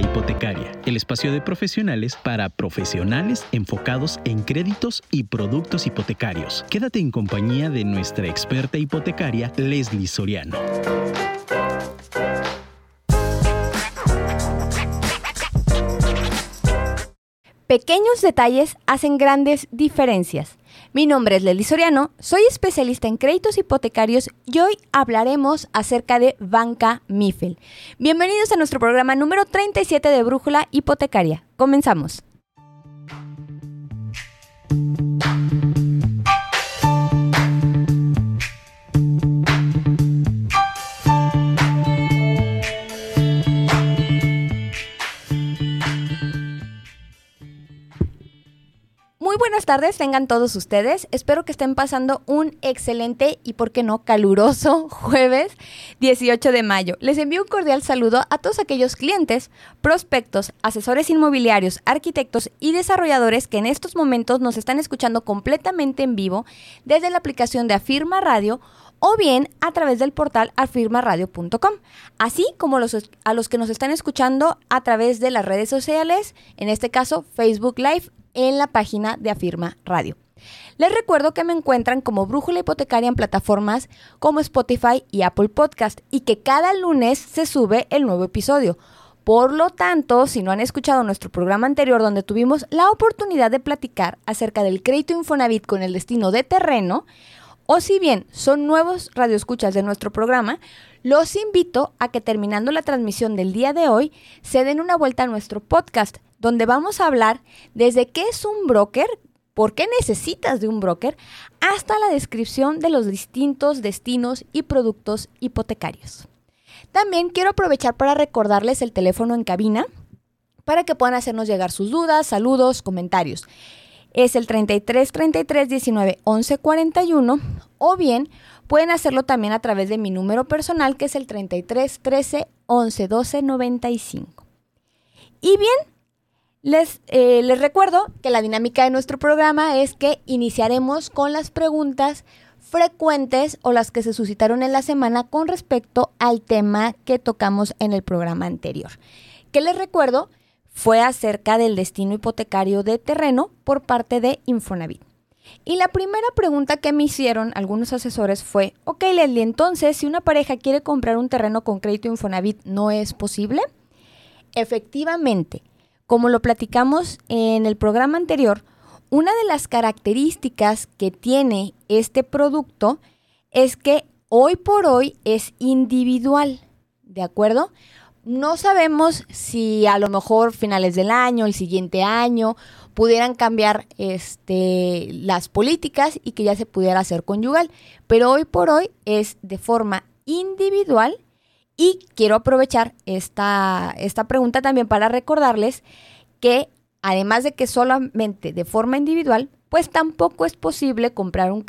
Hipotecaria, el espacio de profesionales para profesionales enfocados en créditos y productos hipotecarios. Quédate en compañía de nuestra experta hipotecaria, Leslie Soriano. Pequeños detalles hacen grandes diferencias. Mi nombre es Leli Soriano, soy especialista en créditos hipotecarios y hoy hablaremos acerca de Banca Mifel. Bienvenidos a nuestro programa número 37 de Brújula Hipotecaria. Comenzamos. Buenas tardes, tengan todos ustedes. Espero que estén pasando un excelente y, por qué no, caluroso jueves 18 de mayo. Les envío un cordial saludo a todos aquellos clientes, prospectos, asesores inmobiliarios, arquitectos y desarrolladores que en estos momentos nos están escuchando completamente en vivo desde la aplicación de Afirma Radio o bien a través del portal afirmaradio.com, así como a los que nos están escuchando a través de las redes sociales, en este caso Facebook Live en la página de Afirma Radio. Les recuerdo que me encuentran como Brújula Hipotecaria en plataformas como Spotify y Apple Podcast y que cada lunes se sube el nuevo episodio. Por lo tanto, si no han escuchado nuestro programa anterior donde tuvimos la oportunidad de platicar acerca del crédito Infonavit con el destino de terreno, o si bien son nuevos radioescuchas de nuestro programa, los invito a que terminando la transmisión del día de hoy se den una vuelta a nuestro podcast donde vamos a hablar desde qué es un broker, por qué necesitas de un broker, hasta la descripción de los distintos destinos y productos hipotecarios. También quiero aprovechar para recordarles el teléfono en cabina para que puedan hacernos llegar sus dudas, saludos, comentarios. Es el 33 33 19 11 41 o bien pueden hacerlo también a través de mi número personal que es el 33 13 11 12 95. Y bien, les, eh, les recuerdo que la dinámica de nuestro programa es que iniciaremos con las preguntas frecuentes o las que se suscitaron en la semana con respecto al tema que tocamos en el programa anterior. Que les recuerdo fue acerca del destino hipotecario de terreno por parte de Infonavit. Y la primera pregunta que me hicieron algunos asesores fue, ok Leslie, entonces si una pareja quiere comprar un terreno con crédito Infonavit, ¿no es posible? Efectivamente, como lo platicamos en el programa anterior, una de las características que tiene este producto es que hoy por hoy es individual, ¿de acuerdo? No sabemos si a lo mejor finales del año, el siguiente año, pudieran cambiar este, las políticas y que ya se pudiera hacer conyugal, pero hoy por hoy es de forma individual y quiero aprovechar esta, esta pregunta también para recordarles que además de que solamente de forma individual, pues tampoco es posible comprar un,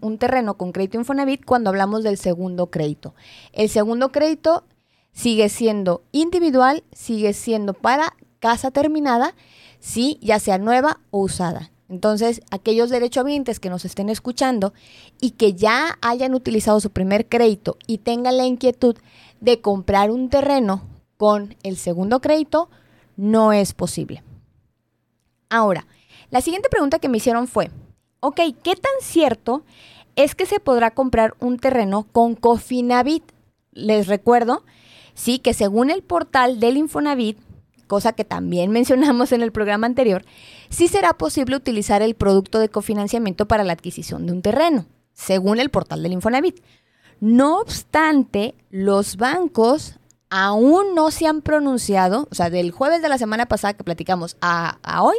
un, terreno con crédito Infonavit cuando hablamos del segundo crédito. El segundo crédito sigue siendo individual, sigue siendo para casa terminada, sí, ya sea nueva o usada. Entonces, aquellos derechohabientes que nos estén escuchando y que ya hayan utilizado su primer crédito y tengan la inquietud de comprar un terreno con el segundo crédito, no es posible. Ahora, la siguiente pregunta que me hicieron fue, ok, ¿qué tan cierto es que se podrá comprar un terreno con Cofinavit? Les recuerdo, sí, que según el portal del Infonavit, cosa que también mencionamos en el programa anterior, sí será posible utilizar el producto de cofinanciamiento para la adquisición de un terreno, según el portal del Infonavit. No obstante, los bancos aún no se han pronunciado, o sea, del jueves de la semana pasada que platicamos a, hoy,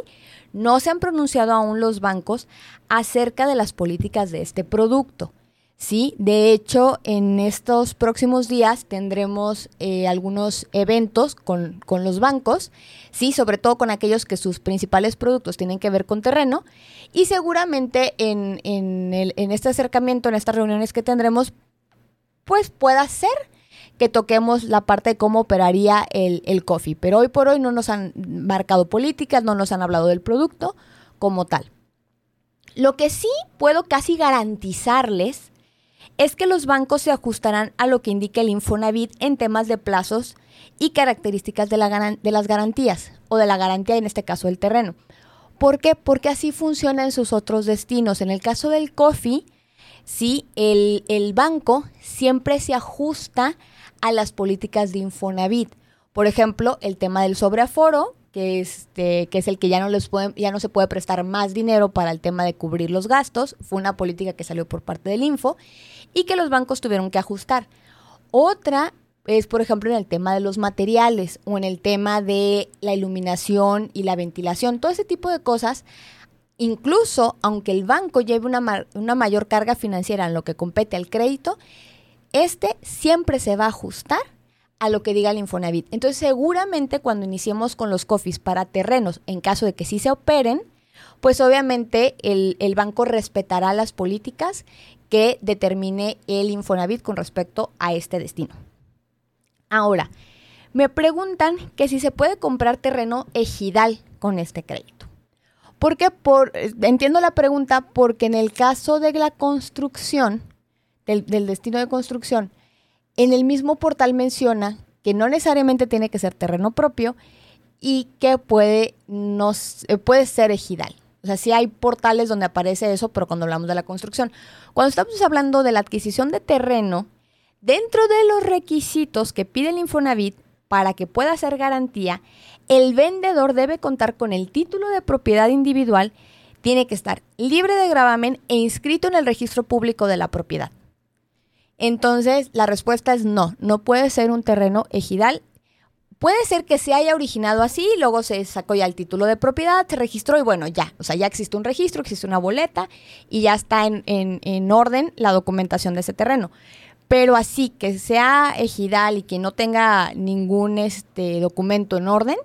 no se han pronunciado aún los bancos acerca de las políticas de este producto. Sí, de hecho, en estos próximos días tendremos eh, algunos eventos con, los bancos, sí, sobre todo con aquellos que sus principales productos tienen que ver con terreno, y seguramente en, en este acercamiento, en estas reuniones que tendremos, pues pueda ser que toquemos la parte de cómo operaría el, el coffee. Pero hoy por hoy no nos han marcado políticas, no nos han hablado del producto como tal. Lo que sí puedo casi garantizarles es que los bancos se ajustarán a lo que indica el Infonavit en temas de plazos y características de, las garantías o de la garantía, en este caso el terreno. ¿Por qué? Porque así funciona en sus otros destinos. En el caso del COFI, sí, el, el banco siempre se ajusta a las políticas de Infonavit. Por ejemplo, el tema del sobreaforo, que, este, que es el que ya no, les puede, ya no se puede prestar más dinero para el tema de cubrir los gastos, fue una política que salió por parte del Info y que los bancos tuvieron que ajustar. Otra es, por ejemplo, en el tema de los materiales o en el tema de la iluminación y la ventilación, todo ese tipo de cosas. Incluso aunque el banco lleve una, una mayor carga financiera en lo que compete al crédito, este siempre se va a ajustar a lo que diga el Infonavit. Entonces, seguramente cuando iniciemos con los COFIs para terrenos, en caso de que sí se operen, pues obviamente el, el, banco respetará las políticas que determine el Infonavit con respecto a este destino. Ahora, me preguntan que si se puede comprar terreno ejidal con este crédito. Porque por, entiendo la pregunta porque en el caso de la construcción, del, destino de construcción, en el mismo portal menciona que no necesariamente tiene que ser terreno propio y que puede, eh, puede ser ejidal. O sea, sí hay portales donde aparece eso, pero cuando hablamos de la construcción. Cuando estamos hablando de la adquisición de terreno, dentro de los requisitos que pide el Infonavit para que pueda ser garantía, el vendedor debe contar con el título de propiedad individual, tiene que estar libre de gravamen e inscrito en el registro público de la propiedad. Entonces, la respuesta es no, no puede ser un terreno ejidal. Puede ser que se haya originado así, luego se sacó ya el título de propiedad, se registró y bueno, ya, o sea, ya existe un registro, existe una boleta y ya está en, orden la documentación de ese terreno. Pero así que sea ejidal y que no tenga ningún este, documento en orden,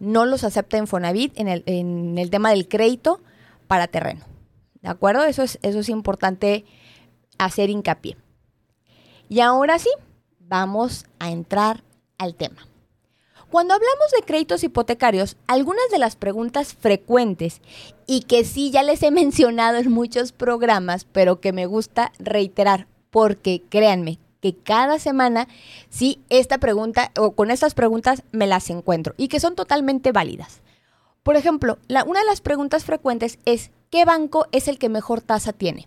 no los acepta en el, en el tema del crédito para terreno. ¿De acuerdo? Eso es, eso es importante hacer hincapié. Y ahora sí, vamos a entrar al tema. Cuando hablamos de créditos hipotecarios, algunas de las preguntas frecuentes y que sí ya les he mencionado en muchos programas, pero que me gusta reiterar, porque créanme que cada semana sí esta pregunta o con estas preguntas me las encuentro y que son totalmente válidas. Por ejemplo, una de las preguntas frecuentes es ¿qué banco es el que mejor tasa tiene?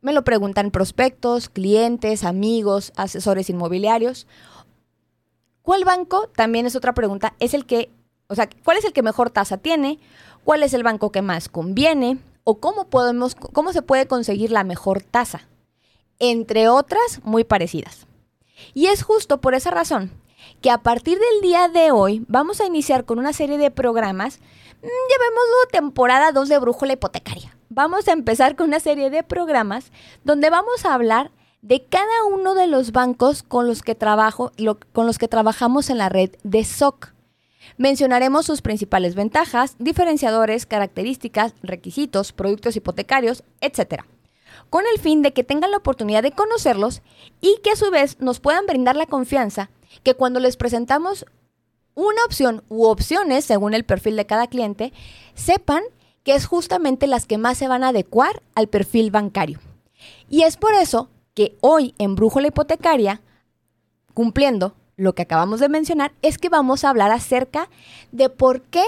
Me lo preguntan prospectos, clientes, amigos, asesores inmobiliarios. ¿Cuál banco? También es otra pregunta. Es el que, o sea, ¿cuál es el que mejor tasa tiene? ¿Cuál es el banco que más conviene? ¿O cómo podemos, cómo se puede conseguir la mejor tasa? Entre otras muy parecidas. Y es justo por esa razón que a partir del día de hoy vamos a iniciar con una serie de programas, mm, llamémoslo temporada 2 de Brújula Hipotecaria vamos a empezar con una serie de programas donde vamos a hablar de cada uno de los bancos con los que trabajo, con los que trabajamos en la red de SOC. Mencionaremos sus principales ventajas, diferenciadores, características, requisitos, productos hipotecarios, etc. Con el fin de que tengan la oportunidad de conocerlos y que a su vez nos puedan brindar la confianza que cuando les presentamos una opción u opciones según el perfil de cada cliente, sepan que es justamente las que más se van a adecuar al perfil bancario. Y es por eso que hoy en Brújula Hipotecaria, cumpliendo lo que acabamos de mencionar, es que vamos a hablar acerca de por qué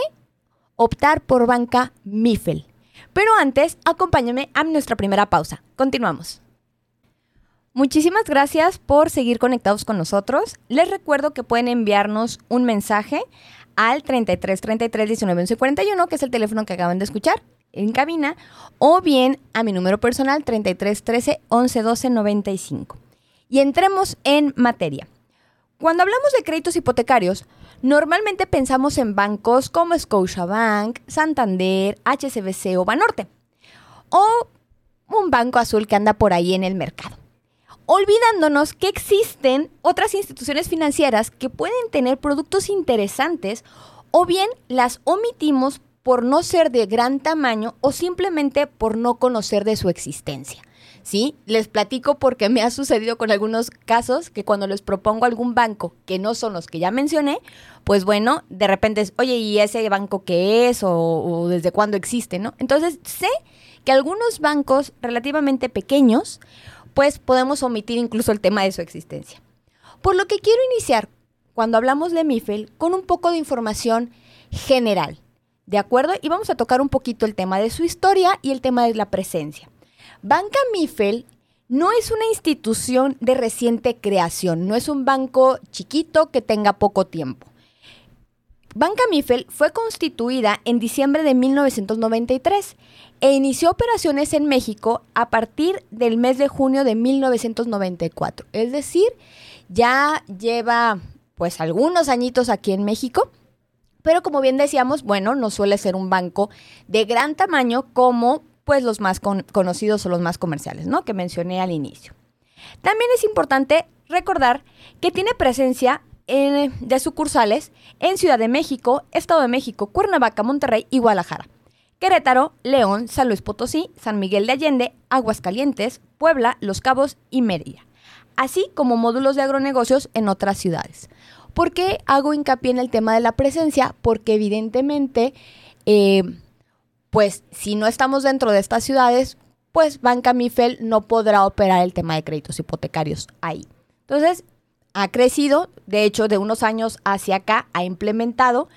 optar por banca MIFEL. Pero antes, acompáñame a nuestra primera pausa. Continuamos. Muchísimas gracias por seguir conectados con nosotros. Les recuerdo que pueden enviarnos un mensaje al 33 33 19 11 41, que es el teléfono que acaban de escuchar en cabina, o bien a mi número personal 33 13 11 12 95. Y entremos en materia. Cuando hablamos de créditos hipotecarios, normalmente pensamos en bancos como Scotiabank, Santander, HSBC o Banorte, o un banco azul que anda por ahí en el mercado olvidándonos que existen otras instituciones financieras que pueden tener productos interesantes o bien las omitimos por no ser de gran tamaño o simplemente por no conocer de su existencia. ¿Sí? Les platico porque me ha sucedido con algunos casos que cuando les propongo algún banco que no son los que ya mencioné, pues bueno, de repente es, oye, ¿y ese banco qué es? O, desde cuándo existe, ¿no? Entonces sé que algunos bancos relativamente pequeños pues podemos omitir incluso el tema de su existencia. Por lo que quiero iniciar cuando hablamos de MIFEL con un poco de información general, ¿de acuerdo? Y vamos a tocar un poquito el tema de su historia y el tema de la presencia. Banca MIFEL no es una institución de reciente creación, no es un banco chiquito que tenga poco tiempo. Banca Mifel fue constituida en diciembre de 1993 e inició operaciones en México a partir del mes de junio de 1994. Es decir, ya lleva pues algunos añitos aquí en México, pero como bien decíamos, bueno, no suele ser un banco de gran tamaño como pues los más conocidos o los más comerciales, ¿no? Que mencioné al inicio. También es importante recordar que tiene presencia de sucursales en Ciudad de México, Estado de México, Cuernavaca, Monterrey y Guadalajara. Querétaro, León, San Luis Potosí, San Miguel de Allende, Aguascalientes, Puebla, Los Cabos y Mérida, así como módulos de agronegocios en otras ciudades. ¿Por qué hago hincapié en el tema de la presencia? Porque evidentemente eh, pues si no estamos dentro de estas ciudades, pues Banca Mifel no podrá operar el tema de créditos hipotecarios ahí. Entonces, ha crecido, de hecho, de unos años hacia acá ha implementado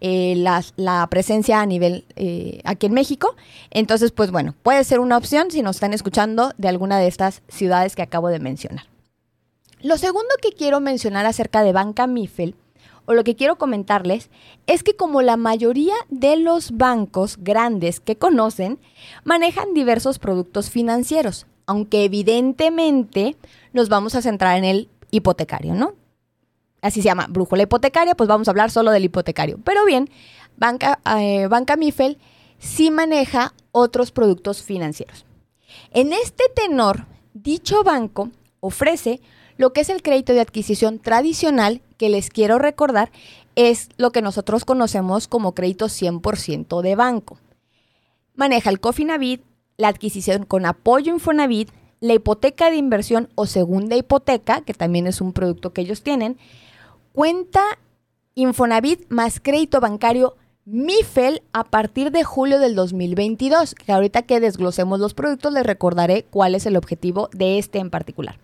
eh, la, presencia a nivel eh, aquí en México. Entonces, pues bueno, puede ser una opción si nos están escuchando de alguna de estas ciudades que acabo de mencionar. Lo segundo que quiero mencionar acerca de Banca Mifel o lo que quiero comentarles es que como la mayoría de los bancos grandes que conocen, manejan diversos productos financieros, aunque evidentemente nos vamos a centrar en el hipotecario, ¿no? Así se llama, brújula hipotecaria, pues vamos a hablar solo del hipotecario. Pero bien, Banca, eh, Banca Mifel sí maneja otros productos financieros. En este tenor, dicho banco ofrece lo que es el crédito de adquisición tradicional, que les quiero recordar, es lo que nosotros conocemos como crédito 100% de banco. Maneja el Cofinavit, la adquisición con apoyo Infonavit, la hipoteca de inversión o segunda hipoteca, que también es un producto que ellos tienen, cuenta Infonavit más crédito bancario MIFEL a partir de julio del 2022, que ahorita que desglosemos los productos les recordaré cuál es el objetivo de este en particular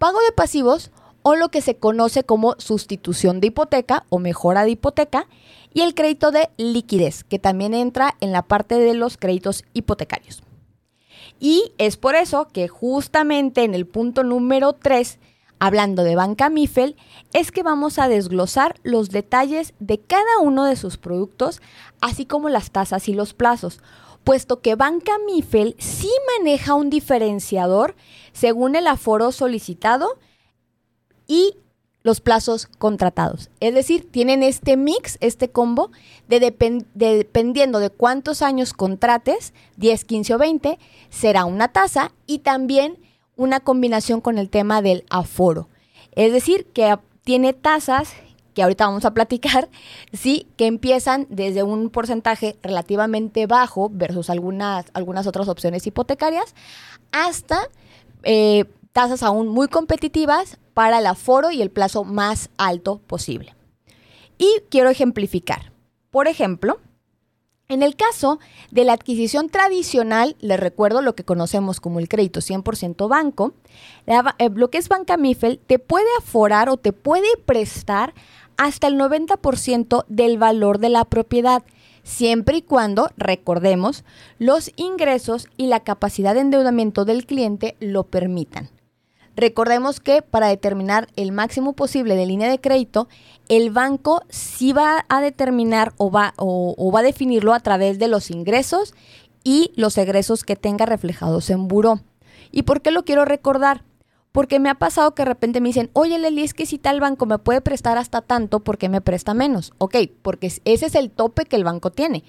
pago de pasivos o lo que se conoce como sustitución de hipoteca o mejora de hipoteca y el crédito de liquidez, que también entra en la parte de los créditos hipotecarios. Y es por eso que justamente en el punto número 3, hablando de Banca Mifel, es que vamos a desglosar los detalles de cada uno de sus productos, así como las tasas y los plazos, puesto que Banca Mifel sí maneja un diferenciador según el aforo solicitado y los plazos contratados. Es decir, tienen este mix, este combo, de, dependiendo de cuántos años contrates, 10, 15 o 20, será una tasa y también una combinación con el tema del aforo. Es decir, que tiene tasas que ahorita vamos a platicar, sí, que empiezan desde un porcentaje relativamente bajo versus algunas, algunas otras opciones hipotecarias, hasta eh, tasas aún muy competitivas para el aforo y el plazo más alto posible. Y quiero ejemplificar. Por ejemplo, en el caso de la adquisición tradicional, les recuerdo lo que conocemos como el crédito 100% banco, eh, lo que es Banca Mifel te puede aforar o te puede prestar hasta el 90% del valor de la propiedad, siempre y cuando, recordemos, los ingresos y la capacidad de endeudamiento del cliente lo permitan. Recordemos que para determinar el máximo posible de línea de crédito, el banco sí va a determinar o va, o, va a definirlo a través de los ingresos y los egresos que tenga reflejados en buró. ¿Y por qué lo quiero recordar? Porque me ha pasado que de repente me dicen, oye Leli, es que si tal banco me puede prestar hasta tanto, ¿por qué me presta menos? Ok, porque ese es el tope que el banco tiene.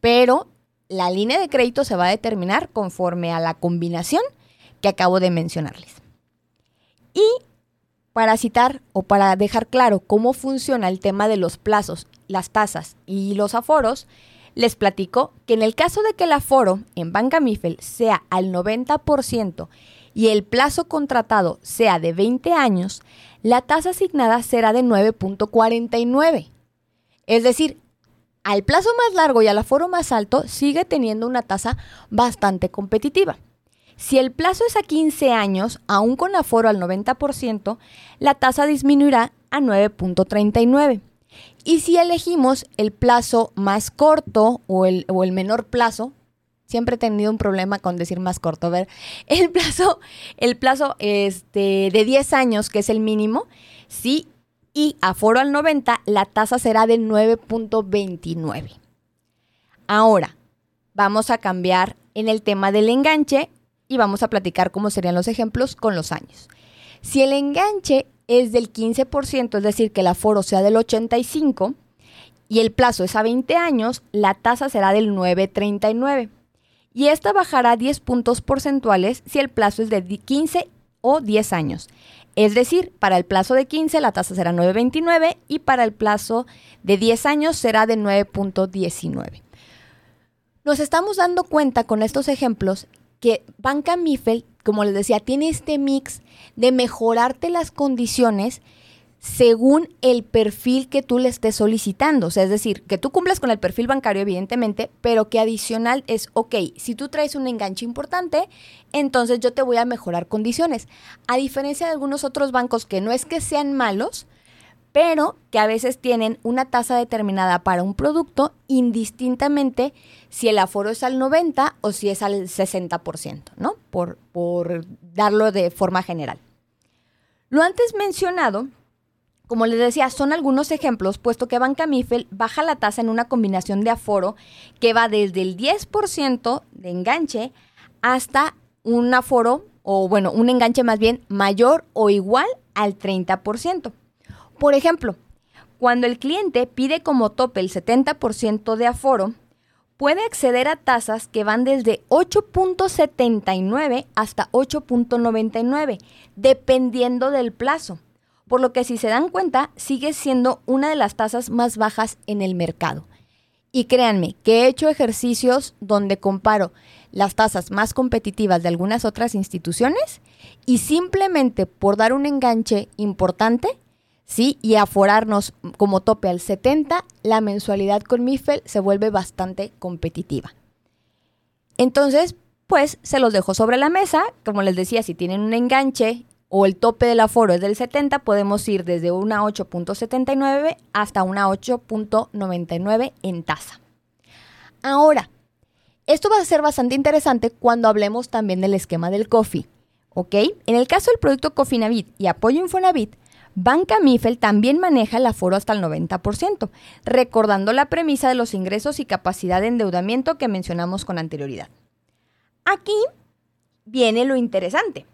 Pero la línea de crédito se va a determinar conforme a la combinación que acabo de mencionarles. Y para citar o para dejar claro cómo funciona el tema de los plazos, las tasas y los aforos, les platico que en el caso de que el aforo en Banca Mifel sea al 90% y el plazo contratado sea de 20 años, la tasa asignada será de 9.49. Es decir, al plazo más largo y al aforo más alto sigue teniendo una tasa bastante competitiva. Si el plazo es a 15 años, aún con aforo al 90%, la tasa disminuirá a 9.39. Y si elegimos el plazo más corto o el, o el menor plazo, siempre he tenido un problema con decir más corto. Ver, el plazo, el plazo este, de 10 años, que es el mínimo, sí, y aforo al 90, la tasa será de 9.29. Ahora, vamos a cambiar en el tema del enganche y vamos a platicar cómo serían los ejemplos con los años. Si el enganche es del 15%, es decir, que el aforo sea del 85% y el plazo es a 20 años, la tasa será del 9.39. Y esta bajará 10 puntos porcentuales si el plazo es de 15 o 10 años. Es decir, para el plazo de 15 la tasa será 9.29 y para el plazo de 10 años será de 9.19. Nos estamos dando cuenta con estos ejemplos que Banca Mifel, como les decía, tiene este mix de mejorarte las condiciones según el perfil que tú le estés solicitando. O sea, es decir, que tú cumplas con el perfil bancario, evidentemente, pero que adicional es, ok, si tú traes un enganche importante, entonces yo te voy a mejorar condiciones. A diferencia de algunos otros bancos que no es que sean malos, pero que a veces tienen una tasa determinada para un producto indistintamente si el aforo es al 90 o si es al 60%, ¿no? Por, por darlo de forma general. Lo antes mencionado, como les decía, son algunos ejemplos, puesto que Banca Mifel baja la tasa en una combinación de aforo que va desde el 10% de enganche hasta un aforo, o bueno, un enganche más bien mayor o igual al 30%. Por ejemplo, cuando el cliente pide como tope el 70% de aforo, puede acceder a tasas que van desde 8.79 hasta 8.99, dependiendo del plazo. Por lo que si se dan cuenta, sigue siendo una de las tasas más bajas en el mercado. Y créanme que he hecho ejercicios donde comparo las tasas más competitivas de algunas otras instituciones y simplemente por dar un enganche importante, ¿sí? Y aforarnos como tope al 70, la mensualidad con MIFEL se vuelve bastante competitiva. Entonces, pues se los dejo sobre la mesa. Como les decía, si tienen un enganche o el tope del aforo es del 70, podemos ir desde una 8.79 hasta una 8.99 en tasa. Ahora, esto va a ser bastante interesante cuando hablemos también del esquema del COFI. ¿Ok? En el caso del producto Cofinavit y apoyo Infonavit, Banca Mifel también maneja el aforo hasta el 90%, recordando la premisa de los ingresos y capacidad de endeudamiento que mencionamos con anterioridad. Aquí viene lo interesante.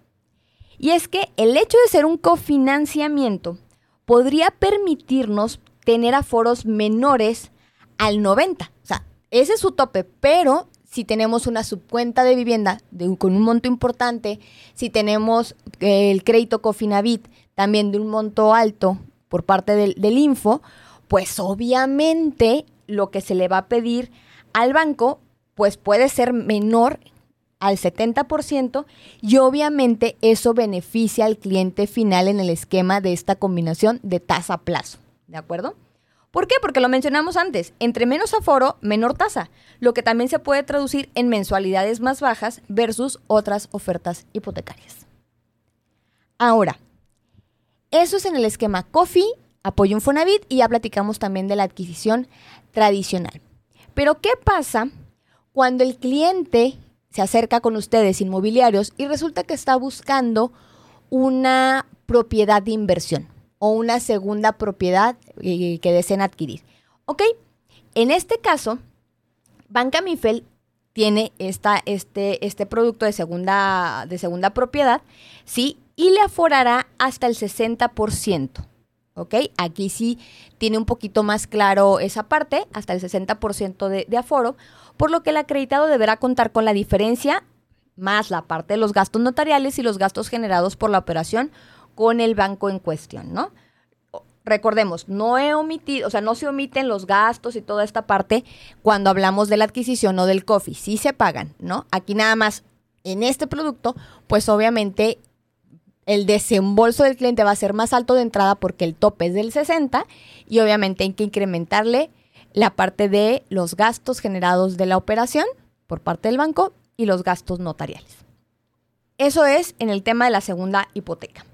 Y es que el hecho de ser un cofinanciamiento podría permitirnos tener aforos menores al 90. O sea, ese es su tope, pero si tenemos una subcuenta de vivienda con un monto importante, si tenemos el crédito Cofinavit también de un monto alto por parte del, del Info, pues obviamente lo que se le va a pedir al banco pues puede ser menor al 70% y obviamente eso beneficia al cliente final en el esquema de esta combinación de tasa plazo, ¿de acuerdo? ¿Por qué? Porque lo mencionamos antes, entre menos aforo, menor tasa, lo que también se puede traducir en mensualidades más bajas versus otras ofertas hipotecarias. Ahora, eso es en el esquema COFI, apoyo Infonavit y ya platicamos también de la adquisición tradicional. Pero ¿qué pasa cuando el cliente se acerca con ustedes inmobiliarios y resulta que está buscando una propiedad de inversión o una segunda propiedad eh, que deseen adquirir? Ok, en este caso, Banca Mifel tiene esta, este, este producto de segunda, de segunda propiedad, ¿sí? y le aforará hasta el 60%. ¿Ok? Aquí sí tiene un poquito más claro esa parte, hasta el 60% de, de aforo, por lo que el acreditado deberá contar con la diferencia más la parte de los gastos notariales y los gastos generados por la operación con el banco en cuestión, ¿no? Recordemos, no he omitido, o sea, no se omiten los gastos y toda esta parte cuando hablamos de la adquisición o del coffee, sí se pagan, ¿no? Aquí nada más en este producto, pues obviamente el desembolso del cliente va a ser más alto de entrada porque el tope es del 60 y obviamente hay que incrementarle la parte de los gastos generados de la operación por parte del banco y los gastos notariales. Eso es en el tema de la segunda hipoteca.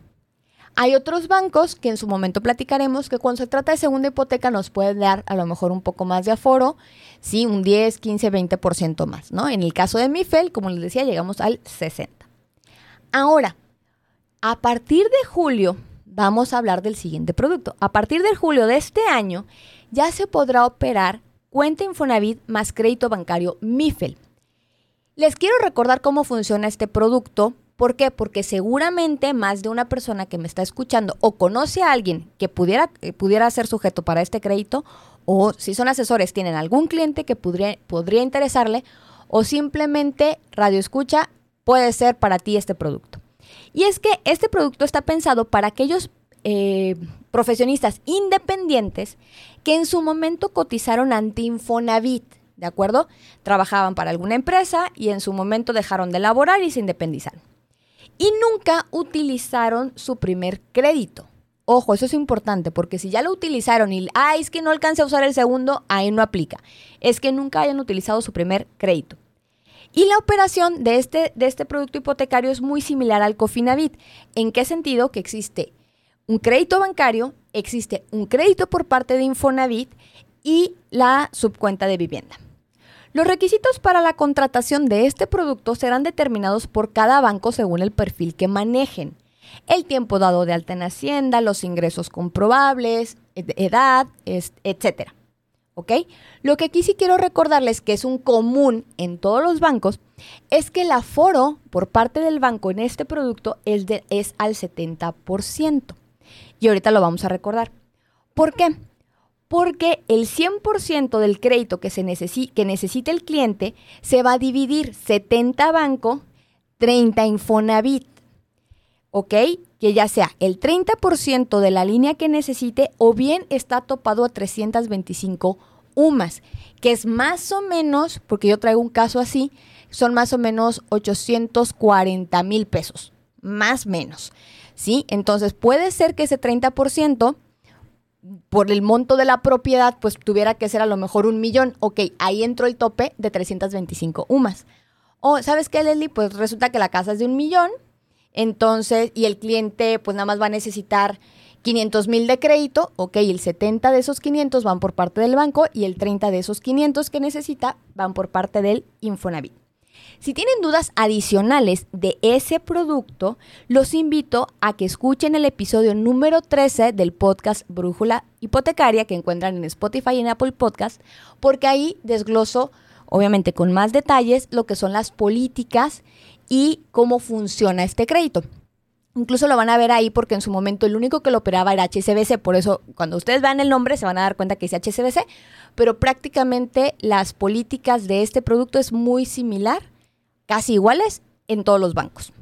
Hay otros bancos que en su momento platicaremos que cuando se trata de segunda hipoteca nos pueden dar a lo mejor un poco más de aforo, sí, un 10, 15, 20% más, ¿no? En el caso de Mifel, como les decía, llegamos al 60. Ahora, a partir de julio, vamos a hablar del siguiente producto. A partir de julio de este año, ya se podrá operar cuenta Infonavit más crédito bancario Mifel. Les quiero recordar cómo funciona este producto ¿Por qué? Porque seguramente más de una persona que me está escuchando o conoce a alguien que pudiera, pudiera ser sujeto para este crédito, o si son asesores, tienen algún cliente que podría, podría interesarle, o simplemente radio escucha puede ser para ti este producto. Y es que este producto está pensado para aquellos eh, profesionistas independientes que en su momento cotizaron ante Infonavit, ¿de acuerdo? Trabajaban para alguna empresa y en su momento dejaron de laborar y se independizaron y nunca utilizaron su primer crédito. Ojo, eso es importante porque si ya lo utilizaron y, es que no alcance a usar el segundo, ahí no aplica. Es que nunca hayan utilizado su primer crédito. Y la operación de este, de este producto hipotecario es muy similar al Cofinavit. ¿En qué sentido? Que existe un crédito bancario, existe un crédito por parte de Infonavit y la subcuenta de vivienda. Los requisitos para la contratación de este producto serán determinados por cada banco según el perfil que manejen. El tiempo dado de alta en Hacienda, los ingresos comprobables, edad, etc. ¿Ok? Lo que aquí sí quiero recordarles que es un común en todos los bancos es que el aforo por parte del banco en este producto es, es al 70%. Y ahorita lo vamos a recordar. ¿Por qué? porque el 100% del crédito que, se que necesita el cliente se va a dividir 70 banco, 30 Infonavit. ¿Ok? Que ya sea el 30% de la línea que necesite o bien está topado a 325 UMAS, que es más o menos, porque yo traigo un caso así, son más o menos 840 mil pesos, más menos. ¿Sí? Entonces puede ser que ese 30% por el monto de la propiedad, pues tuviera que ser a lo mejor un millón. Ok, ahí entró el tope de 325 UMAS. O, ¿sabes qué, Leslie? Pues resulta que la casa es de un millón, entonces, y el cliente pues nada más va a necesitar 500 mil de crédito, ok, el 70 de esos 500 van por parte del banco y el 30 de esos 500 que necesita van por parte del Infonavit. Si tienen dudas adicionales de ese producto, los invito a que escuchen el episodio número 13 del podcast Brújula Hipotecaria que encuentran en Spotify y en Apple Podcast, porque ahí desgloso, obviamente con más detalles, lo que son las políticas y cómo funciona este crédito. Incluso lo van a ver ahí porque en su momento el único que lo operaba era HSBC, por eso cuando ustedes vean el nombre se van a dar cuenta que es HSBC, pero prácticamente las políticas de este producto es muy similar casi iguales en todos los bancos.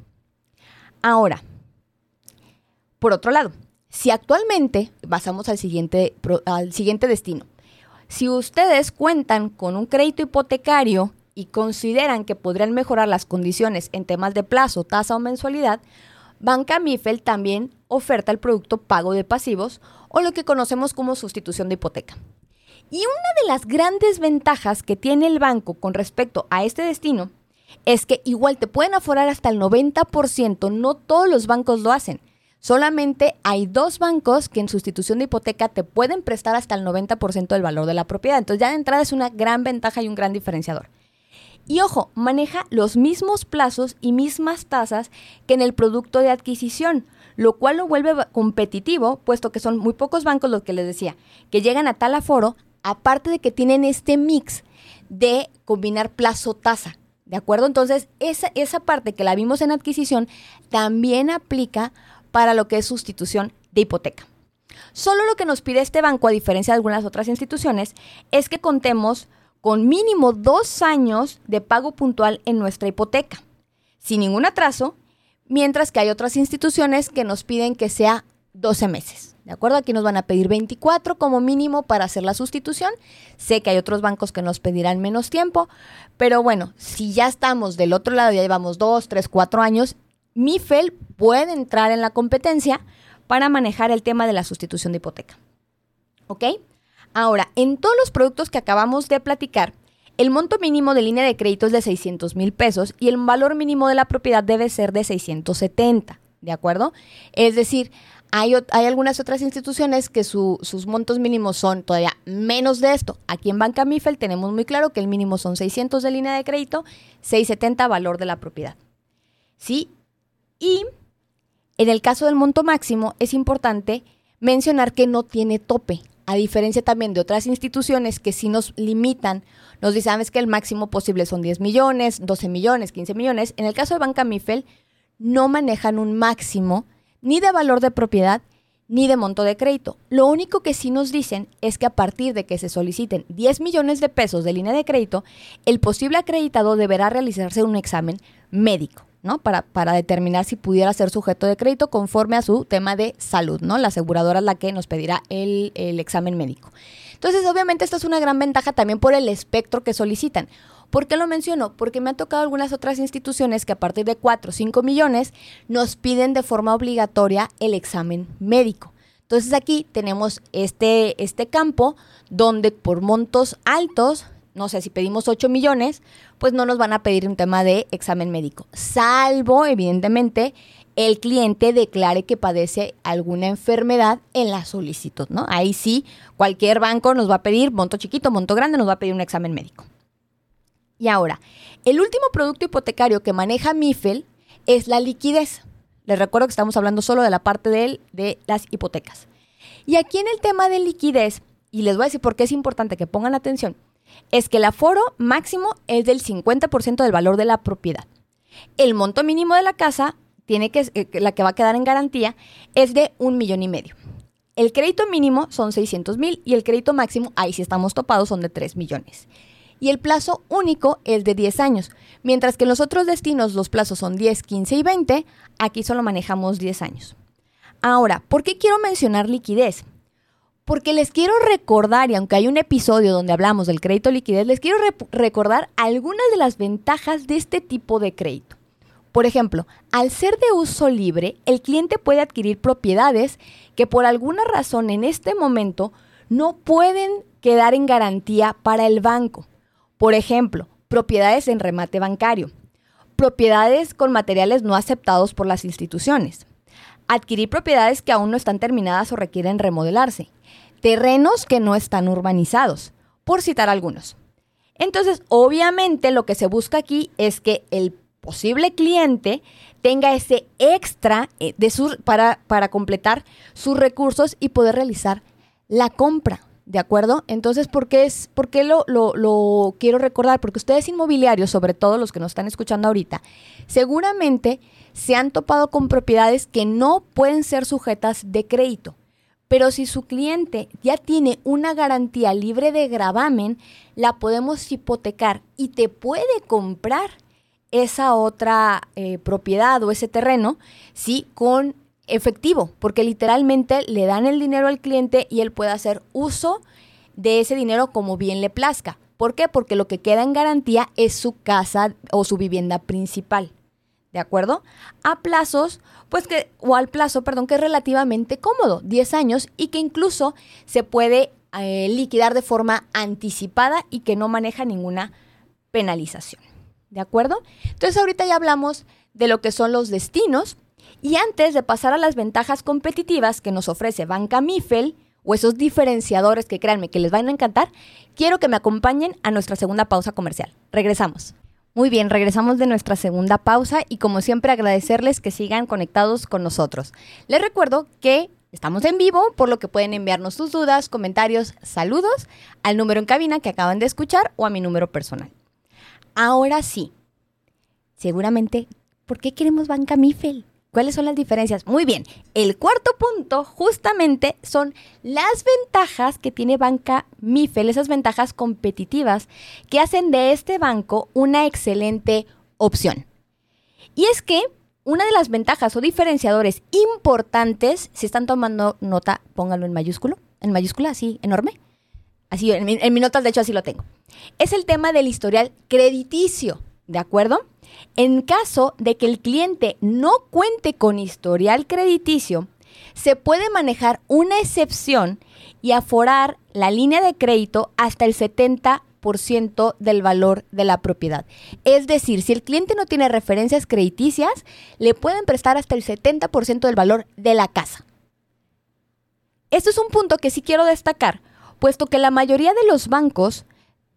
Ahora, por otro lado, si actualmente, pasamos al siguiente, al siguiente destino, si ustedes cuentan con un crédito hipotecario y consideran que podrían mejorar las condiciones en temas de plazo, tasa o mensualidad, Banca Mifel también oferta el producto pago de pasivos o lo que conocemos como sustitución de hipoteca. Y una de las grandes ventajas que tiene el banco con respecto a este destino es que igual te pueden aforar hasta el 90%, no todos los bancos lo hacen. Solamente hay dos bancos que en sustitución de hipoteca te pueden prestar hasta el 90% del valor de la propiedad. Entonces ya de entrada es una gran ventaja y un gran diferenciador. Y ojo, maneja los mismos plazos y mismas tasas que en el producto de adquisición, lo cual lo vuelve competitivo, puesto que son muy pocos bancos los que les decía, que llegan a tal aforo, aparte de que tienen este mix de combinar plazo-tasa. ¿De acuerdo? Entonces, esa, esa parte que la vimos en adquisición también aplica para lo que es sustitución de hipoteca. Solo lo que nos pide este banco, a diferencia de algunas otras instituciones, es que contemos con mínimo dos años de pago puntual en nuestra hipoteca, sin ningún atraso, mientras que hay otras instituciones que nos piden que sea 12 meses. ¿De acuerdo? Aquí nos van a pedir 24 como mínimo para hacer la sustitución. Sé que hay otros bancos que nos pedirán menos tiempo, pero bueno, si ya estamos del otro lado, ya llevamos 2, 3, 4 años, MIFEL puede entrar en la competencia para manejar el tema de la sustitución de hipoteca. ¿Ok? Ahora, en todos los productos que acabamos de platicar, el monto mínimo de línea de crédito es de 600 mil pesos y el valor mínimo de la propiedad debe ser de 670. ¿de acuerdo? Es decir, hay, algunas otras instituciones que sus montos mínimos son todavía menos de esto. Aquí en Banca Mifel tenemos muy claro que el mínimo son 600 de línea de crédito, 670 valor de la propiedad. ¿Sí? Y en el caso del monto máximo es importante mencionar que no tiene tope, a diferencia también de otras instituciones que sí nos limitan, nos dicen, sabes que el máximo posible son 10 millones, 12 millones, 15 millones. En el caso de Banca Mifel no manejan un máximo ni de valor de propiedad, ni de monto de crédito. Lo único que sí nos dicen es que a partir de que se soliciten 10 millones de pesos de línea de crédito, el posible acreditado deberá realizarse un examen médico, ¿no? Para, determinar si pudiera ser sujeto de crédito conforme a su tema de salud, ¿no? La aseguradora es la que nos pedirá el, el examen médico. Entonces, obviamente, esta es una gran ventaja también por el espectro que solicitan. ¿Por qué lo menciono? Porque me han tocado algunas otras instituciones que a partir de 4 o 5 millones nos piden de forma obligatoria el examen médico. Entonces aquí tenemos este, este campo donde por montos altos, no sé, si pedimos 8 millones, pues no nos van a pedir un tema de examen médico, salvo evidentemente el cliente declare que padece alguna enfermedad en la solicitud, ¿no? Ahí sí, cualquier banco nos va a pedir, monto chiquito, monto grande, nos va a pedir un examen médico. Y ahora, el último producto hipotecario que maneja MIFEL es la liquidez. Les recuerdo que estamos hablando solo de la parte de, de las hipotecas. Y aquí en el tema de liquidez, y les voy a decir por qué es importante que pongan atención, es que el aforo máximo es del 50% del valor de la propiedad. El monto mínimo de la casa, tiene que, eh, la que va a quedar en garantía, es de un millón y medio. El crédito mínimo son 600 mil y el crédito máximo, ahí sí estamos topados, son de 3 millones y el plazo único es de 10 años. Mientras que en los otros destinos los plazos son 10, 15 y 20, aquí solo manejamos 10 años. Ahora, ¿por qué quiero mencionar liquidez? Porque les quiero recordar, y aunque hay un episodio donde hablamos del crédito liquidez, les quiero recordar algunas de las ventajas de este tipo de crédito. Por ejemplo, al ser de uso libre, el cliente puede adquirir propiedades que por alguna razón en este momento no pueden quedar en garantía para el banco. Por ejemplo, propiedades en remate bancario, propiedades con materiales no aceptados por las instituciones, adquirir propiedades que aún no están terminadas o requieren remodelarse, terrenos que no están urbanizados, por citar algunos. Entonces, obviamente lo que se busca aquí es que el posible cliente tenga ese extra eh, de para, para completar sus recursos y poder realizar la compra. ¿De acuerdo? Entonces, ¿por qué, es, por qué lo, lo, quiero recordar? Porque ustedes inmobiliarios, sobre todo los que nos están escuchando ahorita, seguramente se han topado con propiedades que no pueden ser sujetas de crédito. Pero si su cliente ya tiene una garantía libre de gravamen, la podemos hipotecar y te puede comprar esa otra eh, propiedad o ese terreno, ¿sí? Con efectivo, porque literalmente le dan el dinero al cliente y él puede hacer uso de ese dinero como bien le plazca. ¿Por qué? Porque lo que queda en garantía es su casa o su vivienda principal. ¿De acuerdo? A plazos, pues que, o al plazo, perdón, que es relativamente cómodo, 10 años, y que incluso se puede eh, liquidar de forma anticipada y que no maneja ninguna penalización. ¿De acuerdo? Entonces ahorita ya hablamos de lo que son los destinos, y antes de pasar a las ventajas competitivas que nos ofrece Banca Mifel, o esos diferenciadores que créanme que les van a encantar, quiero que me acompañen a nuestra segunda pausa comercial. Regresamos. Muy bien, regresamos de nuestra segunda pausa y como siempre agradecerles que sigan conectados con nosotros. Les recuerdo que estamos en vivo, por lo que pueden enviarnos sus dudas, comentarios, saludos al número en cabina que acaban de escuchar o a mi número personal. Ahora sí, seguramente, ¿por qué queremos Banca Mifel? ¿Cuáles son las diferencias? Muy bien, el cuarto punto justamente son las ventajas que tiene Banca Mifel, esas ventajas competitivas que hacen de este banco una excelente opción. Y es que una de las ventajas o diferenciadores importantes, si están tomando nota, pónganlo en mayúsculo, en mayúscula, así enorme. Así, en, en mi notas, de hecho, así lo tengo. Es el tema del historial crediticio, ¿de acuerdo? En caso de que el cliente no cuente con historial crediticio, se puede manejar una excepción y aforar la línea de crédito hasta el 70%. 70% del valor de la propiedad. Es decir, si el cliente no tiene referencias crediticias, le pueden prestar hasta el 70% del valor de la casa. Esto es un punto que sí quiero destacar, puesto que la mayoría de los bancos,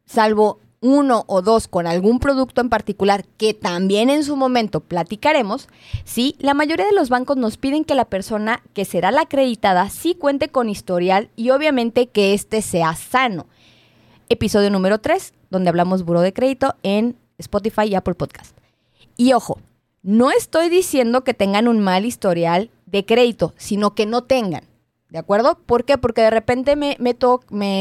salvo uno o dos con algún producto en particular que también en su momento platicaremos, sí, la mayoría de los bancos nos piden que la persona que será la acreditada sí cuente con historial y obviamente que éste sea sano. Episodio número 3, donde hablamos buro de crédito en Spotify y Apple Podcast. Y ojo, no estoy diciendo que tengan un mal historial de crédito, sino que no tengan. ¿De acuerdo? ¿Por qué? Porque de repente me, me,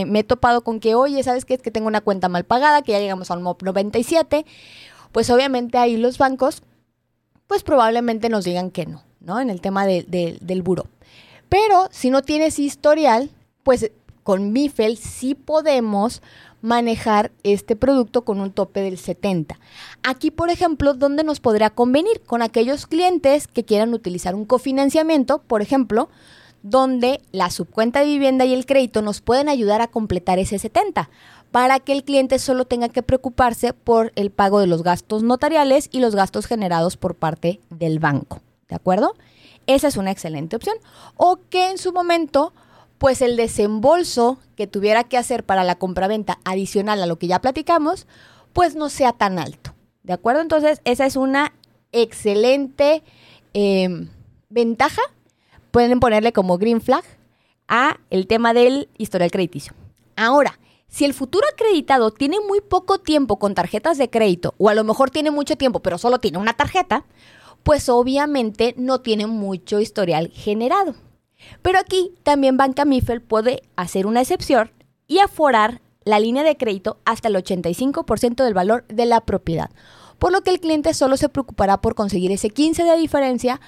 me, he topado con que, oye, ¿sabes qué? Es que tengo una cuenta mal pagada, que ya llegamos al MOP 97. Pues obviamente ahí los bancos, pues probablemente nos digan que no, ¿no? En el tema del buro. Pero si no tienes historial, pues con MIFEL sí podemos manejar este producto con un tope del 70. Aquí, por ejemplo, ¿dónde nos podrá convenir? Con aquellos clientes que quieran utilizar un cofinanciamiento, por ejemplo, donde la subcuenta de vivienda y el crédito nos pueden ayudar a completar ese 70 para que el cliente solo tenga que preocuparse por el pago de los gastos notariales y los gastos generados por parte del banco. ¿De acuerdo? Esa es una excelente opción. O que en su momento, pues el desembolso que tuviera que hacer para la compraventa adicional a lo que ya platicamos, pues no sea tan alto. ¿De acuerdo? Entonces, esa es una excelente eh, ventaja pueden ponerle como green flag a el tema del historial crediticio. Ahora, si el futuro acreditado tiene muy poco tiempo con tarjetas de crédito, o a lo mejor tiene mucho tiempo, pero solo tiene una tarjeta, pues obviamente no tiene mucho historial generado. Pero aquí también Banca Mifel puede hacer una excepción y aforar la línea de crédito hasta el 85% del valor de la propiedad, por lo que el cliente solo se preocupará por conseguir ese 15 de diferencia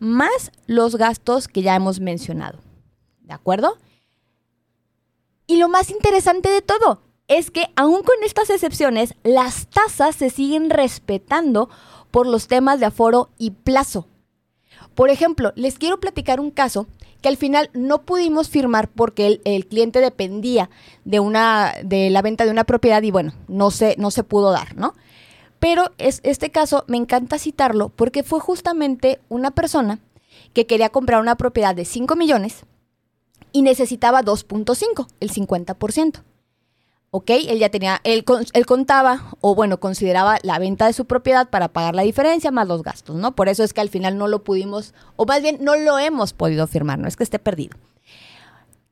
más los gastos que ya hemos mencionado. ¿De acuerdo? Y lo más interesante de todo es que aún con estas excepciones, las tasas se siguen respetando por los temas de aforo y plazo. Por ejemplo, les quiero platicar un caso que al final no pudimos firmar porque el, cliente dependía de, una, de la venta de una propiedad y bueno, no se, no se pudo dar, ¿no? Pero es, este caso me encanta citarlo porque fue justamente una persona que quería comprar una propiedad de 5 millones y necesitaba 2.5, el 50%. ¿Ok? Él ya tenía, él, él, contaba, o bueno, consideraba la venta de su propiedad para pagar la diferencia más los gastos, ¿no? Por eso es que al final no lo pudimos, o más bien no lo hemos podido firmar, no es que esté perdido.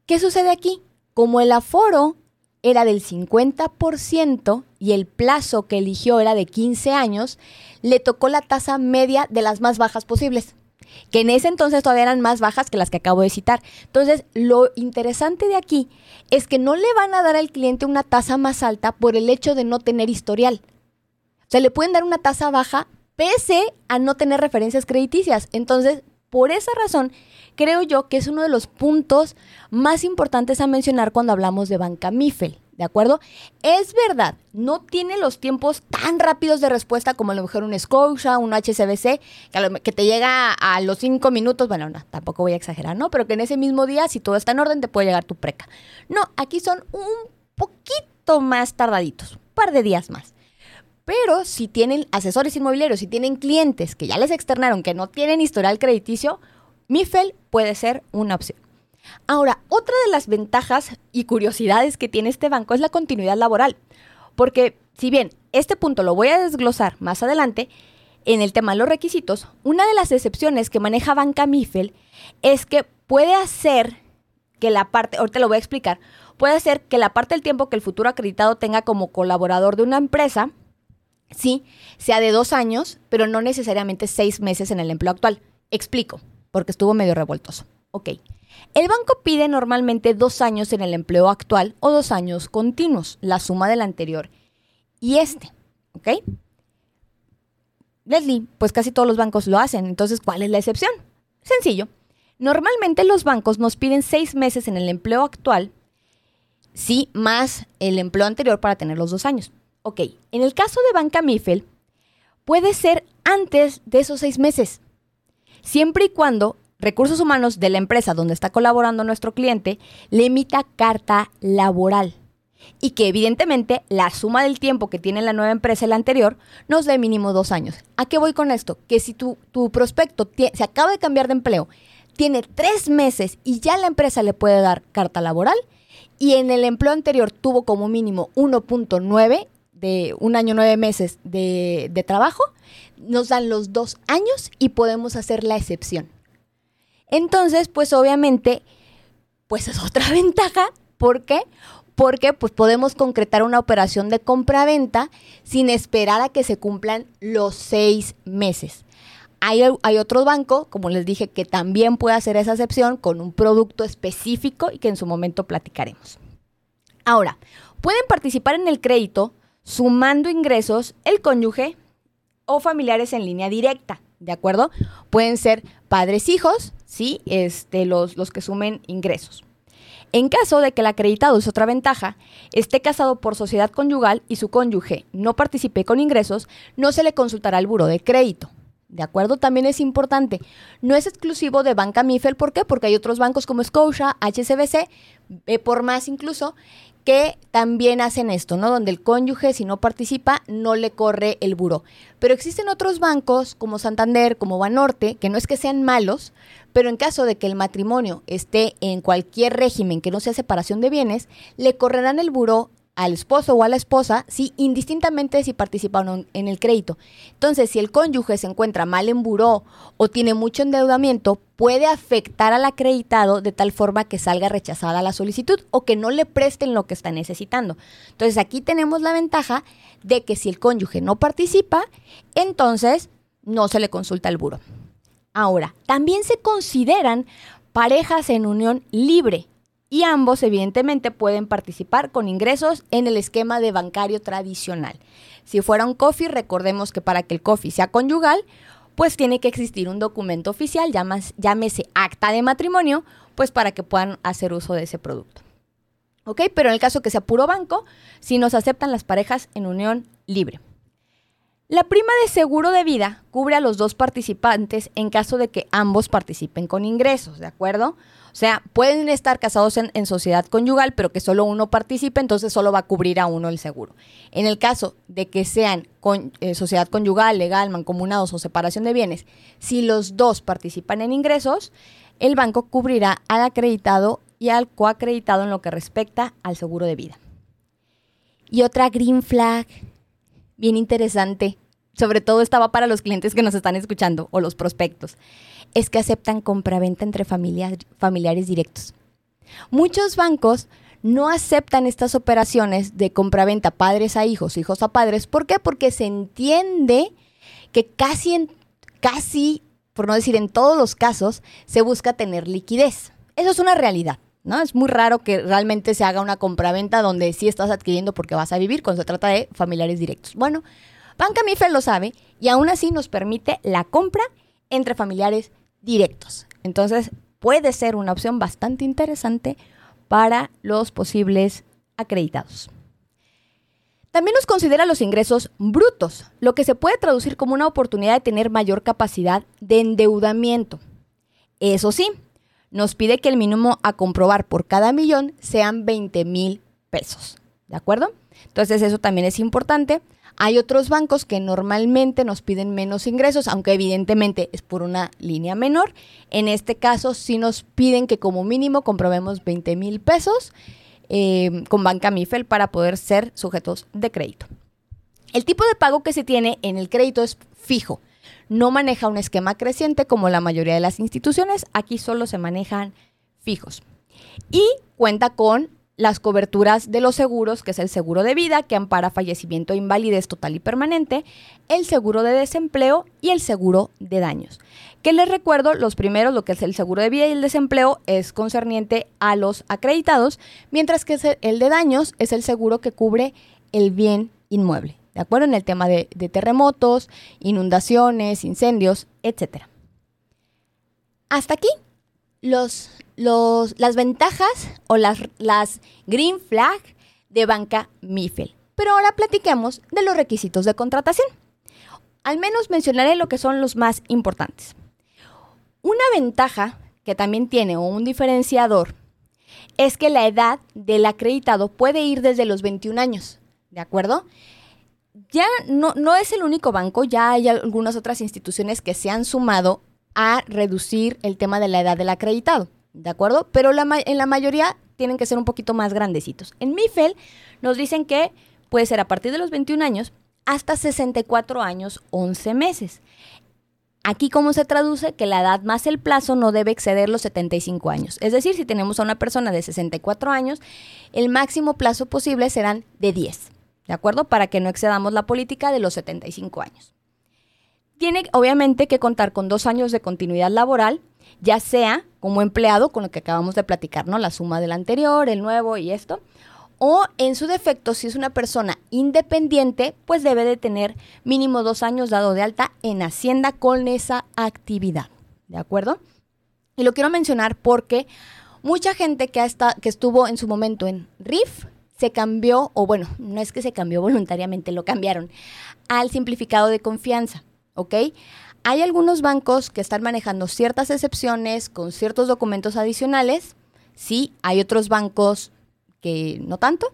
¿Qué sucede aquí? Como el aforo era del 50% y el plazo que eligió era de 15 años, le tocó la tasa media de las más bajas posibles, que en ese entonces todavía eran más bajas que las que acabo de citar. Entonces, lo interesante de aquí es que no le van a dar al cliente una tasa más alta por el hecho de no tener historial. O sea, le pueden dar una tasa baja pese a no tener referencias crediticias. Entonces, por esa razón, creo yo que es uno de los puntos más importantes a mencionar cuando hablamos de banca MIFEL. ¿De acuerdo? Es verdad, no tiene los tiempos tan rápidos de respuesta como a lo mejor un Scotia, un HCBC, que, te llega a los cinco minutos. Bueno, no, tampoco voy a exagerar, ¿no? Pero que en ese mismo día, si todo está en orden, te puede llegar tu preca. No, aquí son un poquito más tardaditos, un par de días más. Pero si tienen asesores inmobiliarios, si tienen clientes que ya les externaron que no tienen historial crediticio, MIFEL puede ser una opción. Ahora, otra de las ventajas y curiosidades que tiene este banco es la continuidad laboral. Porque si bien este punto lo voy a desglosar más adelante, en el tema de los requisitos, una de las excepciones que maneja Banca Mifel es que puede hacer que la parte, ahorita lo voy a explicar, puede hacer que la parte del tiempo que el futuro acreditado tenga como colaborador de una empresa, sí, sea de dos años, pero no necesariamente seis meses en el empleo actual. Explico, porque estuvo medio revoltoso. Ok. El banco pide normalmente dos años en el empleo actual o dos años continuos, la suma del anterior y este. ¿Ok? Leslie, pues casi todos los bancos lo hacen, entonces ¿cuál es la excepción? Sencillo. Normalmente los bancos nos piden seis meses en el empleo actual, sí, más el empleo anterior para tener los dos años. Ok, en el caso de Banca Mifel, puede ser antes de esos seis meses, siempre y cuando recursos humanos de la empresa donde está colaborando nuestro cliente le emita carta laboral. y que evidentemente la suma del tiempo que tiene la nueva empresa y la anterior nos da mínimo dos años. ¿A qué voy con esto? Que si tu, tu prospecto se acaba de cambiar de empleo, tiene tres meses y ya la empresa le puede dar carta laboral y en el empleo anterior tuvo como mínimo 1.9 de un año nueve meses de, de trabajo, nos dan los dos años y podemos hacer la excepción. Entonces, pues obviamente, pues es otra ventaja. ¿Por qué? Porque pues podemos concretar una operación de compra-venta sin esperar a que se cumplan los seis meses. Hay, hay otro banco, como les dije, que también puede hacer esa excepción con un producto específico y que en su momento platicaremos. Ahora, pueden participar en el crédito sumando ingresos el cónyuge o familiares en línea directa, ¿de acuerdo? Pueden ser padres hijos, ¿sí? Este, los, los que sumen ingresos. En caso de que el acreditado es otra ventaja, esté casado por sociedad conyugal y su cónyuge no participe con ingresos, no se le consultará al buro de crédito. ¿De acuerdo? También es importante. No es exclusivo de Banca Mifel. ¿Por qué? Porque hay otros bancos como Scotia, HSBC, eh, por más incluso, que también hacen esto, ¿no? Donde el cónyuge, si no participa, no le corre el buro. Pero existen otros bancos como Santander, como Banorte, que no es que sean malos, pero en caso de que el matrimonio esté en cualquier régimen que no sea separación de bienes, le correrán el buro al esposo o a la esposa, sí, indistintamente si participa o no en el crédito. Entonces, si el cónyuge se encuentra mal en buró o tiene mucho endeudamiento, puede afectar al acreditado de tal forma que salga rechazada la solicitud o que no le presten lo que está necesitando. Entonces, aquí tenemos la ventaja de que si el cónyuge no participa, entonces no se le consulta el buro. Ahora, también se consideran parejas en unión libre y ambos evidentemente pueden participar con ingresos en el esquema de bancario tradicional. Si fuera un COFI, recordemos que para que el COFI sea conyugal, pues tiene que existir un documento oficial, llámese acta de matrimonio, pues para que puedan hacer uso de ese producto. ¿Ok? Pero en el caso que sea puro banco, si nos aceptan las parejas en unión libre. La prima de seguro de vida cubre a los dos participantes en caso de que ambos participen con ingresos, ¿de acuerdo? O sea, pueden estar casados en, sociedad conyugal, pero que solo uno participe, entonces solo va a cubrir a uno el seguro. En el caso de que sean con, eh, sociedad conyugal, legal, mancomunados o separación de bienes, si los dos participan en ingresos, el banco cubrirá al acreditado y al coacreditado en lo que respecta al seguro de vida. Y otra green flag, bien interesante, sobre todo estaba para los clientes que nos están escuchando o los prospectos es que aceptan compraventa entre familiares directos. Muchos bancos no aceptan estas operaciones de compraventa padres a hijos, hijos a padres. ¿Por qué? Porque se entiende que casi, en, casi, por no decir en todos los casos, se busca tener liquidez. Eso es una realidad. ¿No? Es muy raro que realmente se haga una compraventa donde sí estás adquiriendo porque vas a vivir cuando se trata de familiares directos. Bueno, Banca Mifel lo sabe y aún así nos permite la compra entre familiares directos. Entonces, puede ser una opción bastante interesante para los posibles acreditados. También nos considera los ingresos brutos, lo que se puede traducir como una oportunidad de tener mayor capacidad de endeudamiento. Eso sí, nos pide que el mínimo a comprobar por cada millón sean 20 mil pesos. ¿De acuerdo? Entonces eso también es importante. Hay otros bancos que normalmente nos piden menos ingresos, aunque evidentemente es por una línea menor. En este caso sí nos piden que como mínimo comprobemos 20 mil pesos eh, con Banca Mifel para poder ser sujetos de crédito. El tipo de pago que se tiene en el crédito es fijo. No maneja un esquema creciente como la mayoría de las instituciones. Aquí solo se manejan fijos. Y cuenta con las coberturas de los seguros, que es el seguro de vida, que ampara fallecimiento e invalidez total y permanente, el seguro de desempleo y el seguro de daños. Que les recuerdo, los primeros, lo que es el seguro de vida y el desempleo, es concerniente a los acreditados, mientras que el de daños es el seguro que cubre el bien inmueble. ¿De acuerdo? En el tema de, terremotos, inundaciones, incendios, etc. Hasta aquí los, las ventajas o las, las green flag de banca Mifel. Pero ahora platiquemos de los requisitos de contratación. Al menos mencionaré lo que son los más importantes. Una ventaja que también tiene o un diferenciador es que la edad del acreditado puede ir desde los 21 años, ¿de acuerdo? Ya no, no es el único banco, ya hay algunas otras instituciones que se han sumado a reducir el tema de la edad del acreditado, ¿de acuerdo? Pero en la mayoría tienen que ser un poquito más grandecitos. En MIFEL nos dicen que puede ser a partir de los 21 años hasta 64 años 11 meses. Aquí, ¿cómo se traduce? Que la edad más el plazo no debe exceder los 75 años. Es decir, si tenemos a una persona de 64 años, el máximo plazo posible serán de 10, ¿de acuerdo? Para que no excedamos la política de los 75 años. Tiene, obviamente, que contar con dos años de continuidad laboral, ya sea como empleado, con lo que acabamos de platicar, ¿no? La suma del anterior, el nuevo y esto, o en su defecto, si es una persona independiente, pues debe de tener mínimo dos años dado de alta en Hacienda con esa actividad. ¿De acuerdo? Y lo quiero mencionar porque mucha gente que, que estuvo en su momento en RIF se cambió, o bueno, no es que se cambió voluntariamente, lo cambiaron, al simplificado de confianza, ¿ok? Hay algunos bancos que están manejando ciertas excepciones con ciertos documentos adicionales, sí, hay otros bancos que no tanto.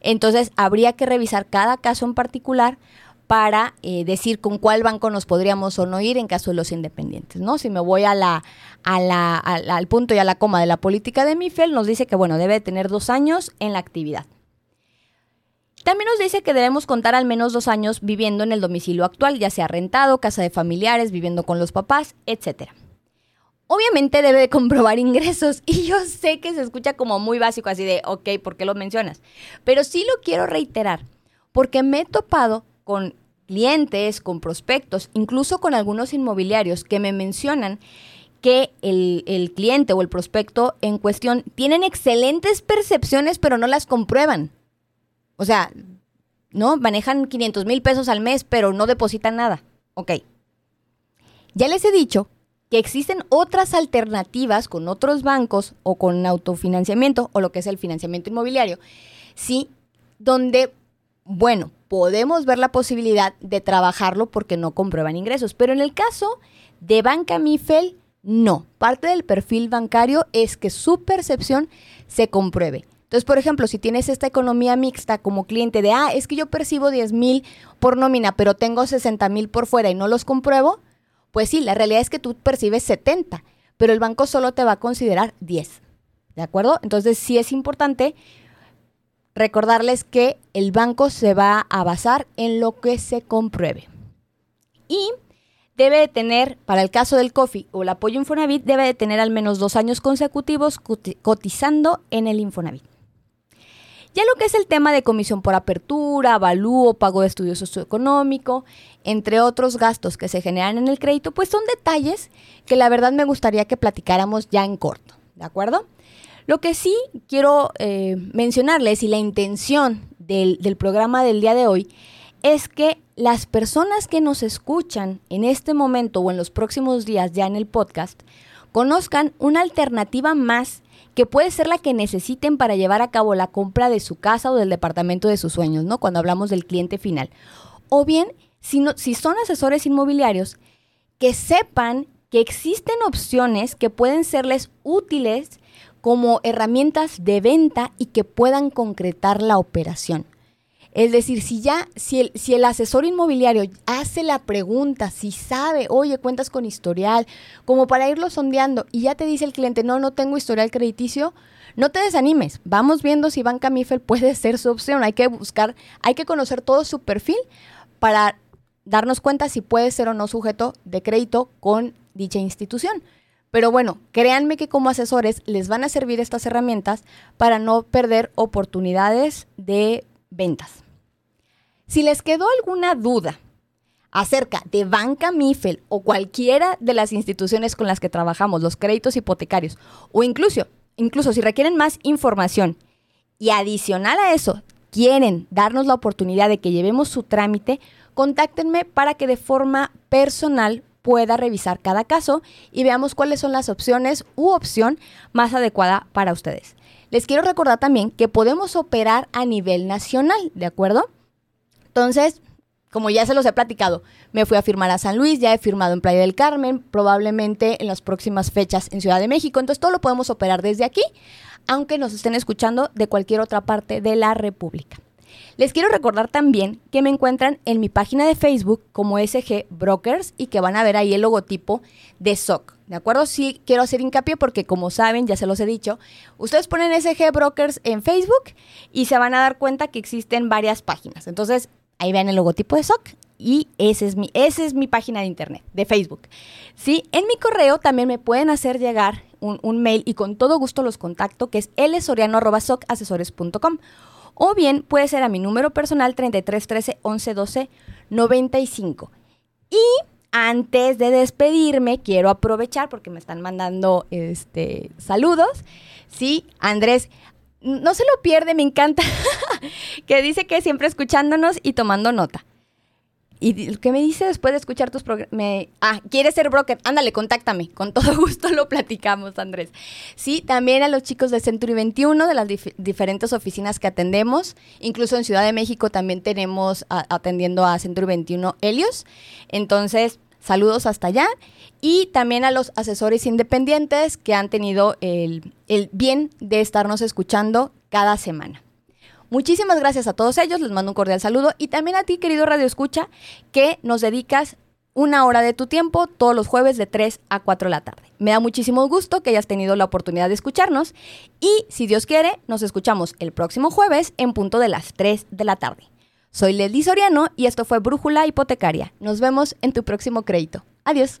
Entonces habría que revisar cada caso en particular para eh, decir con cuál banco nos podríamos o no ir en caso de los independientes, ¿no? Si me voy a la, a la, al punto y a la coma de la política de MIFEL, nos dice que, bueno, debe tener dos años en la actividad. También nos dice que debemos contar al menos dos años viviendo en el domicilio actual, ya sea rentado, casa de familiares, viviendo con los papás, etcétera obviamente debe de comprobar ingresos. Y yo sé que se escucha como muy básico, así de, ok, ¿por qué lo mencionas? Pero sí lo quiero reiterar, porque me he topado con clientes, con prospectos, incluso con algunos inmobiliarios que me mencionan que el, el, cliente o el prospecto en cuestión tienen excelentes percepciones, pero no las comprueban. O sea, ¿no? Manejan 500 mil pesos al mes, pero no depositan nada. Ok. Ya les he dicho que existen otras alternativas con otros bancos o con autofinanciamiento o lo que es el financiamiento inmobiliario, sí, donde, bueno, podemos ver la posibilidad de trabajarlo porque no comprueban ingresos, pero en el caso de Banca Mifel, no. Parte del perfil bancario es que su percepción se compruebe. Entonces, por ejemplo, si tienes esta economía mixta como cliente de, ah, es que yo percibo 10 mil por nómina, pero tengo 60 mil por fuera y no los compruebo, pues sí, la realidad es que tú percibes 70, pero el banco solo te va a considerar 10. ¿De acuerdo? Entonces sí es importante recordarles que el banco se va a basar en lo que se compruebe. Y debe de tener, para el caso del COFI o el apoyo Infonavit, debe de tener al menos dos años consecutivos cotizando en el Infonavit. Ya lo que es el tema de comisión por apertura, avalúo, pago de estudio socioeconómico, entre otros gastos que se generan en el crédito, pues son detalles que la verdad me gustaría que platicáramos ya en corto, ¿de acuerdo? Lo que sí quiero eh, mencionarles y la intención del, del programa del día de hoy es que las personas que nos escuchan en este momento o en los próximos días ya en el podcast conozcan una alternativa más que puede ser la que necesiten para llevar a cabo la compra de su casa o del departamento de sus sueños, ¿no? Cuando hablamos del cliente final. O bien, si, si son asesores inmobiliarios, que sepan que existen opciones que pueden serles útiles como herramientas de venta y que puedan concretar la operación. Es decir, si ya, si el, asesor inmobiliario hace la pregunta, si sabe, oye, cuentas con historial, como para irlo sondeando, y ya te dice el cliente, no, no tengo historial crediticio, no te desanimes. Vamos viendo si Banca Mifel puede ser su opción. Hay que buscar, hay que conocer todo su perfil para darnos cuenta si puede ser o no sujeto de crédito con dicha institución. Pero bueno, créanme que como asesores les van a servir estas herramientas para no perder oportunidades de ventas. Si les quedó alguna duda acerca de Banca Mifel o cualquiera de las instituciones con las que trabajamos, los créditos hipotecarios, o incluso, incluso si requieren más información y adicional a eso, quieren darnos la oportunidad de que llevemos su trámite, contáctenme para que de forma personal pueda revisar cada caso y veamos cuáles son las opciones u opción más adecuada para ustedes. Les quiero recordar también que podemos operar a nivel nacional, ¿de acuerdo? Entonces, como ya se los he platicado, me fui a firmar a San Luis, ya he firmado en Playa del Carmen, probablemente en las próximas fechas en Ciudad de México. Entonces todo lo podemos operar desde aquí, aunque nos estén escuchando de cualquier otra parte de la República. Les quiero recordar también que me encuentran en mi página de Facebook como SG Brokers y que van a ver ahí el logotipo de SOC. ¿De acuerdo? Sí, quiero hacer hincapié porque como saben, ya se los he dicho, ustedes ponen SG Brokers en Facebook y se van a dar cuenta que existen varias páginas. Entonces, ahí ven el logotipo de SOC y ese es mi, esa es mi página de internet, de Facebook. Sí, en mi correo también me pueden hacer llegar un, un mail y con todo gusto los contacto, que es lsoriano.socasesores.com o bien puede ser a mi número personal 3313 1112 95. Y antes de despedirme, quiero aprovechar porque me están mandando este, saludos. Sí, Andrés, no se lo pierde, me encanta, que dice que siempre escuchándonos y tomando nota. ¿Y qué me dice después de escuchar tus programas? Ah, ¿quieres ser broker? Ándale, contáctame. Con todo gusto lo platicamos, Andrés. Sí, también a los chicos de Century 21, de las diferentes oficinas que atendemos. Incluso en Ciudad de México también tenemos atendiendo a Century 21 Helios. Entonces, saludos hasta allá. Y también a los asesores independientes que han tenido el, el bien de estarnos escuchando cada semana. Muchísimas gracias a todos ellos, les mando un cordial saludo y también a ti, querido Radio Escucha, que nos dedicas una hora de tu tiempo todos los jueves de 3 a 4 de la tarde. Me da muchísimo gusto que hayas tenido la oportunidad de escucharnos y, si Dios quiere, nos escuchamos el próximo jueves en punto de las 3 de la tarde. Soy Leslie Soriano y esto fue Brújula Hipotecaria. Nos vemos en tu próximo crédito. Adiós.